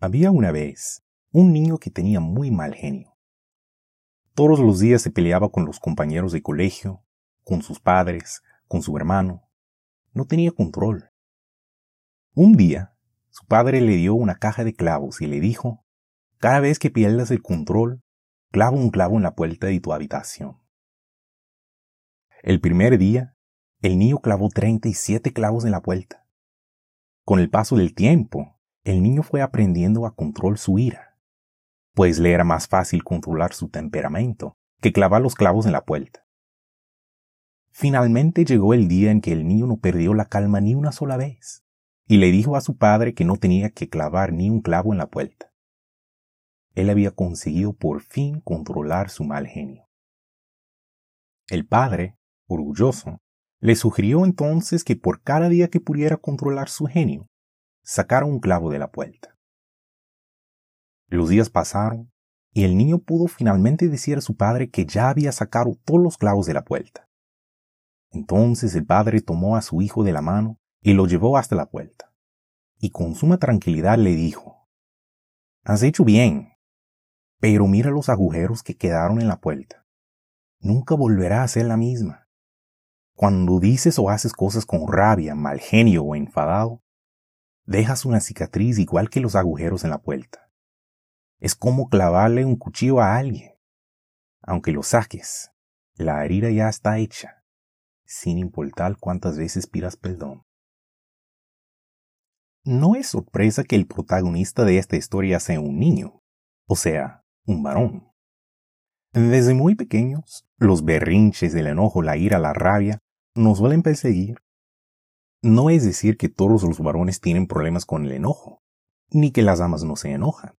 Había una vez un niño que tenía muy mal genio. Todos los días se peleaba con los compañeros de colegio, con sus padres, con su hermano. No tenía control. Un día, su padre le dio una caja de clavos y le dijo, cada vez que pierdas el control, clava un clavo en la puerta de tu habitación. El primer día, el niño clavó 37 clavos en la puerta. Con el paso del tiempo, el niño fue aprendiendo a controlar su ira, pues le era más fácil controlar su temperamento que clavar los clavos en la puerta. Finalmente llegó el día en que el niño no perdió la calma ni una sola vez, y le dijo a su padre que no tenía que clavar ni un clavo en la puerta. Él había conseguido por fin controlar su mal genio. El padre, orgulloso, le sugirió entonces que por cada día que pudiera controlar su genio, sacara un clavo de la puerta. Los días pasaron y el niño pudo finalmente decir a su padre que ya había sacado todos los clavos de la puerta. Entonces el padre tomó a su hijo de la mano y lo llevó hasta la puerta, y con suma tranquilidad le dijo, Has hecho bien, pero mira los agujeros que quedaron en la puerta. Nunca volverá a ser la misma. Cuando dices o haces cosas con rabia, mal genio o enfadado, dejas una cicatriz igual que los agujeros en la puerta. Es como clavarle un cuchillo a alguien. Aunque lo saques, la herida ya está hecha, sin importar cuántas veces pidas perdón. No es sorpresa que el protagonista de esta historia sea un niño, o sea, un varón. Desde muy pequeños, los berrinches, el enojo, la ira, la rabia nos suelen perseguir. No es decir que todos los varones tienen problemas con el enojo, ni que las damas no se enojan.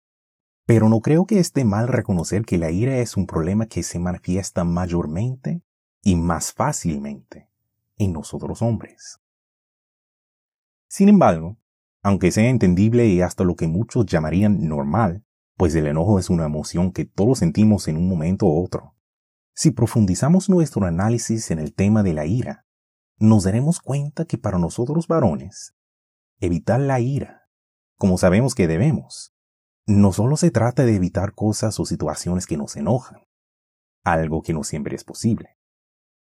Pero no creo que esté mal reconocer que la ira es un problema que se manifiesta mayormente y más fácilmente en nosotros hombres. Sin embargo, aunque sea entendible y hasta lo que muchos llamarían normal, pues el enojo es una emoción que todos sentimos en un momento u otro. Si profundizamos nuestro análisis en el tema de la ira, nos daremos cuenta que para nosotros varones, evitar la ira, como sabemos que debemos, no solo se trata de evitar cosas o situaciones que nos enojan, algo que no siempre es posible,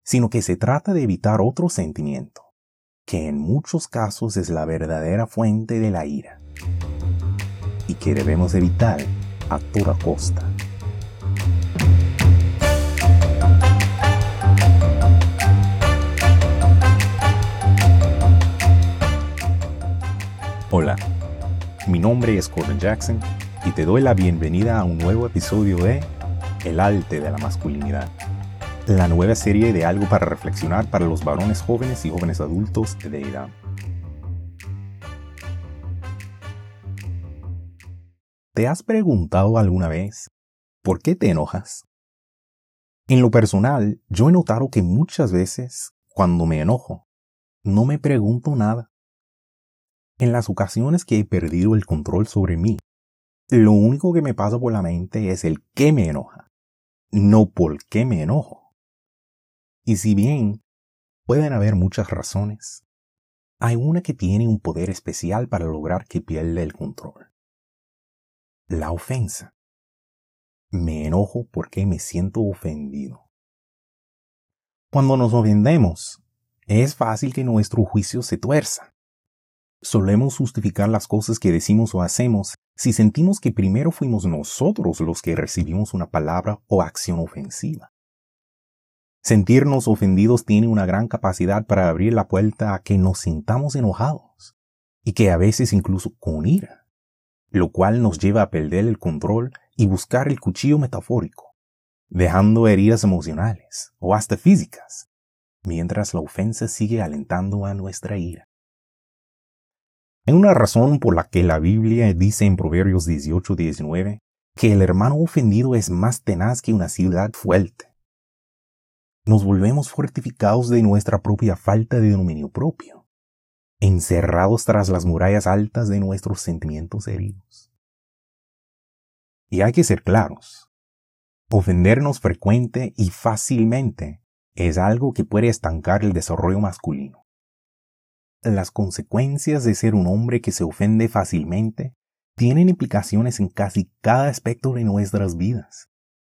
sino que se trata de evitar otro sentimiento, que en muchos casos es la verdadera fuente de la ira, y que debemos evitar a toda costa. Hola, mi nombre es Corbin Jackson y te doy la bienvenida a un nuevo episodio de El arte de la masculinidad, la nueva serie de algo para reflexionar para los varones jóvenes y jóvenes adultos de edad. ¿Te has preguntado alguna vez por qué te enojas? En lo personal, yo he notado que muchas veces, cuando me enojo, no me pregunto nada. En las ocasiones que he perdido el control sobre mí, lo único que me pasa por la mente es el qué me enoja, no por qué me enojo. Y si bien pueden haber muchas razones, hay una que tiene un poder especial para lograr que pierda el control. La ofensa. Me enojo porque me siento ofendido. Cuando nos ofendemos, es fácil que nuestro juicio se tuerza Solemos justificar las cosas que decimos o hacemos si sentimos que primero fuimos nosotros los que recibimos una palabra o acción ofensiva. Sentirnos ofendidos tiene una gran capacidad para abrir la puerta a que nos sintamos enojados y que a veces incluso con ira, lo cual nos lleva a perder el control y buscar el cuchillo metafórico, dejando heridas emocionales o hasta físicas, mientras la ofensa sigue alentando a nuestra ira. Hay una razón por la que la Biblia dice en Proverbios 18-19 que el hermano ofendido es más tenaz que una ciudad fuerte. Nos volvemos fortificados de nuestra propia falta de dominio propio, encerrados tras las murallas altas de nuestros sentimientos heridos. Y hay que ser claros, ofendernos frecuente y fácilmente es algo que puede estancar el desarrollo masculino las consecuencias de ser un hombre que se ofende fácilmente tienen implicaciones en casi cada aspecto de nuestras vidas,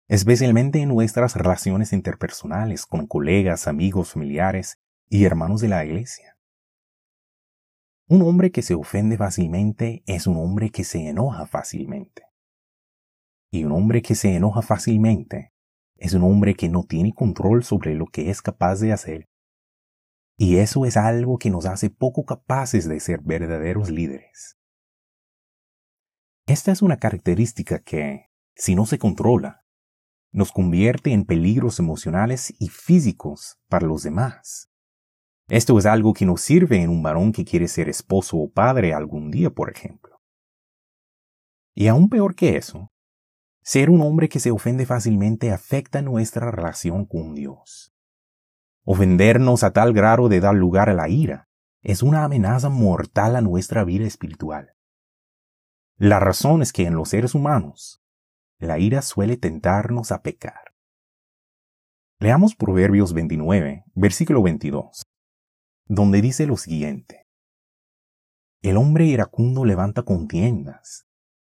especialmente en nuestras relaciones interpersonales con colegas, amigos, familiares y hermanos de la iglesia. Un hombre que se ofende fácilmente es un hombre que se enoja fácilmente. Y un hombre que se enoja fácilmente es un hombre que no tiene control sobre lo que es capaz de hacer. Y eso es algo que nos hace poco capaces de ser verdaderos líderes. Esta es una característica que, si no se controla, nos convierte en peligros emocionales y físicos para los demás. Esto es algo que nos sirve en un varón que quiere ser esposo o padre algún día, por ejemplo. Y aún peor que eso, ser un hombre que se ofende fácilmente afecta nuestra relación con Dios. Ofendernos a tal grado de dar lugar a la ira es una amenaza mortal a nuestra vida espiritual. La razón es que en los seres humanos, la ira suele tentarnos a pecar. Leamos Proverbios 29, versículo 22, donde dice lo siguiente. El hombre iracundo levanta contiendas,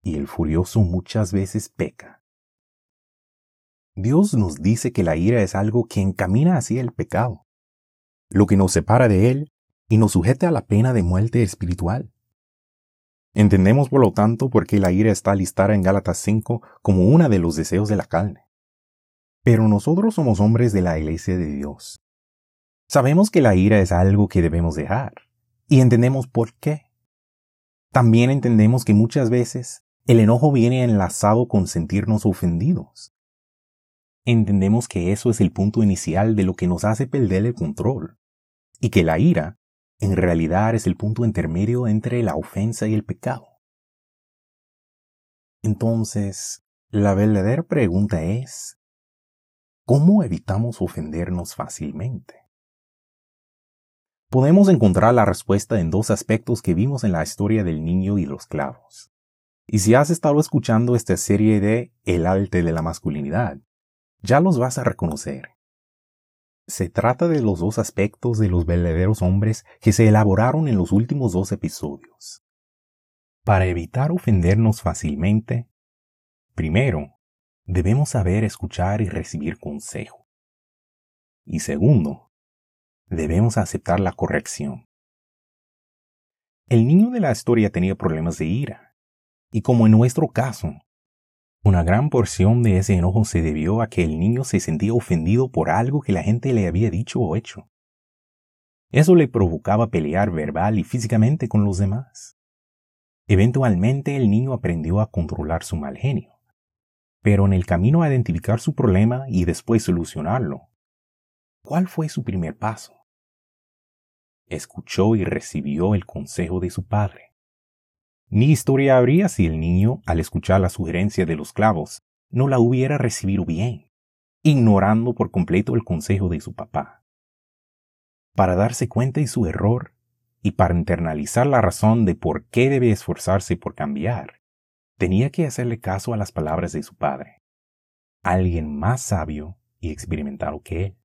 y el furioso muchas veces peca. Dios nos dice que la ira es algo que encamina hacia el pecado, lo que nos separa de Él y nos sujeta a la pena de muerte espiritual. Entendemos por lo tanto por qué la ira está listada en Gálatas 5 como una de los deseos de la carne. Pero nosotros somos hombres de la iglesia de Dios. Sabemos que la ira es algo que debemos dejar, y entendemos por qué. También entendemos que muchas veces el enojo viene enlazado con sentirnos ofendidos. Entendemos que eso es el punto inicial de lo que nos hace perder el control, y que la ira, en realidad, es el punto intermedio entre la ofensa y el pecado. Entonces, la verdadera pregunta es, ¿cómo evitamos ofendernos fácilmente? Podemos encontrar la respuesta en dos aspectos que vimos en la historia del niño y los clavos. Y si has estado escuchando esta serie de El arte de la masculinidad, ya los vas a reconocer. Se trata de los dos aspectos de los verdaderos hombres que se elaboraron en los últimos dos episodios. Para evitar ofendernos fácilmente, primero, debemos saber escuchar y recibir consejo. Y segundo, debemos aceptar la corrección. El niño de la historia tenía problemas de ira, y como en nuestro caso, una gran porción de ese enojo se debió a que el niño se sentía ofendido por algo que la gente le había dicho o hecho. Eso le provocaba pelear verbal y físicamente con los demás. Eventualmente el niño aprendió a controlar su mal genio, pero en el camino a identificar su problema y después solucionarlo, ¿cuál fue su primer paso? Escuchó y recibió el consejo de su padre. Ni historia habría si el niño, al escuchar la sugerencia de los clavos, no la hubiera recibido bien, ignorando por completo el consejo de su papá. Para darse cuenta de su error y para internalizar la razón de por qué debe esforzarse por cambiar, tenía que hacerle caso a las palabras de su padre, alguien más sabio y experimentado que él.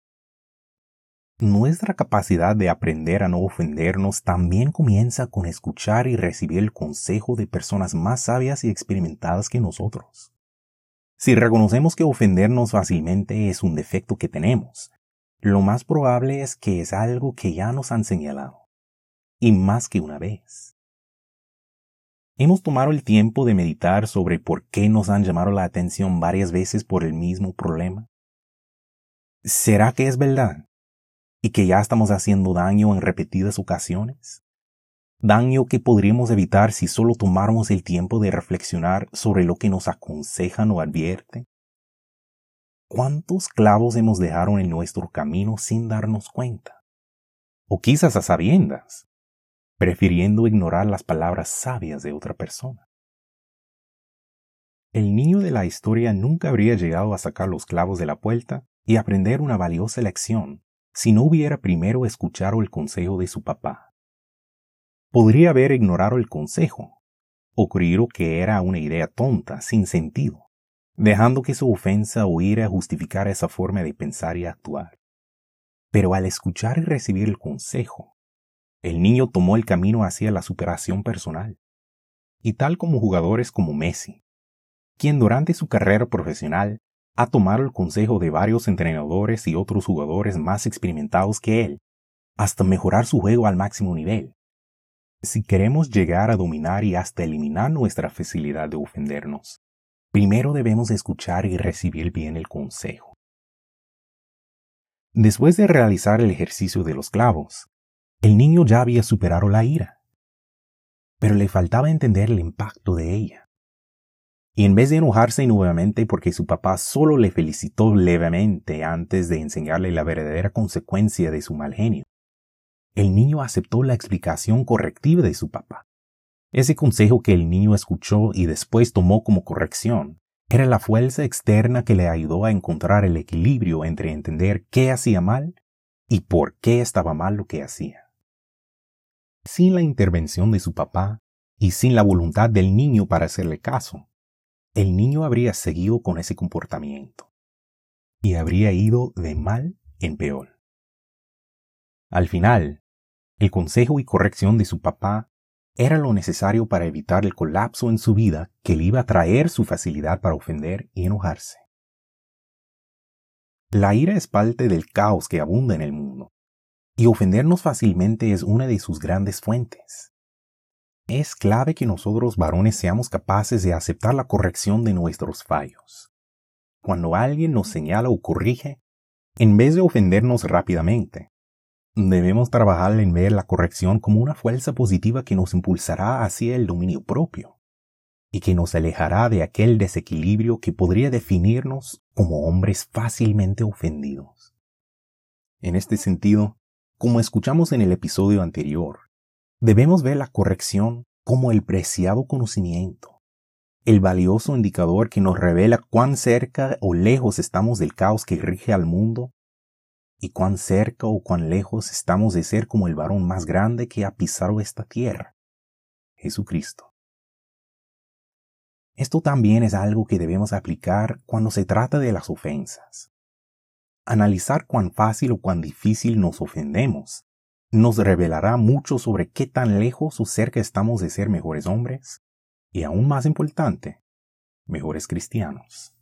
Nuestra capacidad de aprender a no ofendernos también comienza con escuchar y recibir el consejo de personas más sabias y experimentadas que nosotros. Si reconocemos que ofendernos fácilmente es un defecto que tenemos, lo más probable es que es algo que ya nos han señalado, y más que una vez. Hemos tomado el tiempo de meditar sobre por qué nos han llamado la atención varias veces por el mismo problema. ¿Será que es verdad? Y que ya estamos haciendo daño en repetidas ocasiones? Daño que podríamos evitar si solo tomáramos el tiempo de reflexionar sobre lo que nos aconsejan o advierten. ¿Cuántos clavos hemos dejado en nuestro camino sin darnos cuenta? O quizás a sabiendas, prefiriendo ignorar las palabras sabias de otra persona. El niño de la historia nunca habría llegado a sacar los clavos de la puerta y aprender una valiosa lección si no hubiera primero escuchado el consejo de su papá. Podría haber ignorado el consejo, o creído que era una idea tonta, sin sentido, dejando que su ofensa o ira justificara esa forma de pensar y actuar. Pero al escuchar y recibir el consejo, el niño tomó el camino hacia la superación personal. y tal como jugadores como Messi, quien durante su carrera profesional ha tomado el consejo de varios entrenadores y otros jugadores más experimentados que él, hasta mejorar su juego al máximo nivel. Si queremos llegar a dominar y hasta eliminar nuestra facilidad de ofendernos, primero debemos escuchar y recibir bien el consejo. Después de realizar el ejercicio de los clavos, el niño ya había superado la ira, pero le faltaba entender el impacto de ella. Y en vez de enojarse nuevamente porque su papá solo le felicitó levemente antes de enseñarle la verdadera consecuencia de su mal genio, el niño aceptó la explicación correctiva de su papá. Ese consejo que el niño escuchó y después tomó como corrección era la fuerza externa que le ayudó a encontrar el equilibrio entre entender qué hacía mal y por qué estaba mal lo que hacía. Sin la intervención de su papá y sin la voluntad del niño para hacerle caso, el niño habría seguido con ese comportamiento y habría ido de mal en peor. Al final, el consejo y corrección de su papá era lo necesario para evitar el colapso en su vida que le iba a traer su facilidad para ofender y enojarse. La ira es parte del caos que abunda en el mundo, y ofendernos fácilmente es una de sus grandes fuentes. Es clave que nosotros varones seamos capaces de aceptar la corrección de nuestros fallos. Cuando alguien nos señala o corrige, en vez de ofendernos rápidamente, Debemos trabajar en ver la corrección como una fuerza positiva que nos impulsará hacia el dominio propio y que nos alejará de aquel desequilibrio que podría definirnos como hombres fácilmente ofendidos. En este sentido, como escuchamos en el episodio anterior, debemos ver la corrección como el preciado conocimiento, el valioso indicador que nos revela cuán cerca o lejos estamos del caos que rige al mundo y cuán cerca o cuán lejos estamos de ser como el varón más grande que ha pisado esta tierra, Jesucristo. Esto también es algo que debemos aplicar cuando se trata de las ofensas. Analizar cuán fácil o cuán difícil nos ofendemos nos revelará mucho sobre qué tan lejos o cerca estamos de ser mejores hombres y, aún más importante, mejores cristianos.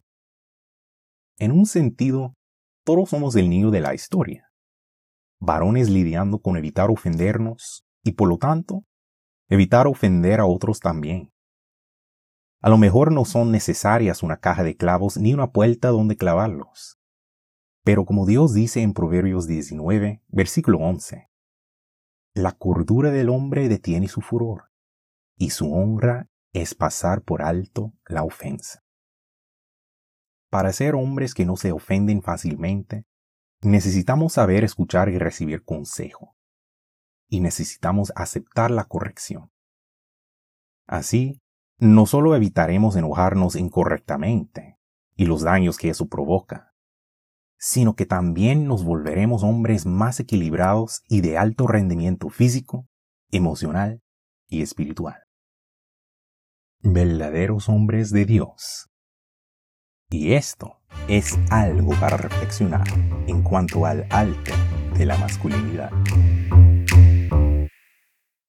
En un sentido, todos somos el niño de la historia. Varones lidiando con evitar ofendernos y por lo tanto, evitar ofender a otros también. A lo mejor no son necesarias una caja de clavos ni una puerta donde clavarlos. Pero como Dios dice en Proverbios 19, versículo 11, la cordura del hombre detiene su furor, y su honra es pasar por alto la ofensa. Para ser hombres que no se ofenden fácilmente, necesitamos saber escuchar y recibir consejo. Y necesitamos aceptar la corrección. Así, no solo evitaremos enojarnos incorrectamente y los daños que eso provoca, sino que también nos volveremos hombres más equilibrados y de alto rendimiento físico, emocional y espiritual. Verdaderos hombres de Dios y esto es algo para reflexionar en cuanto al alto de la masculinidad.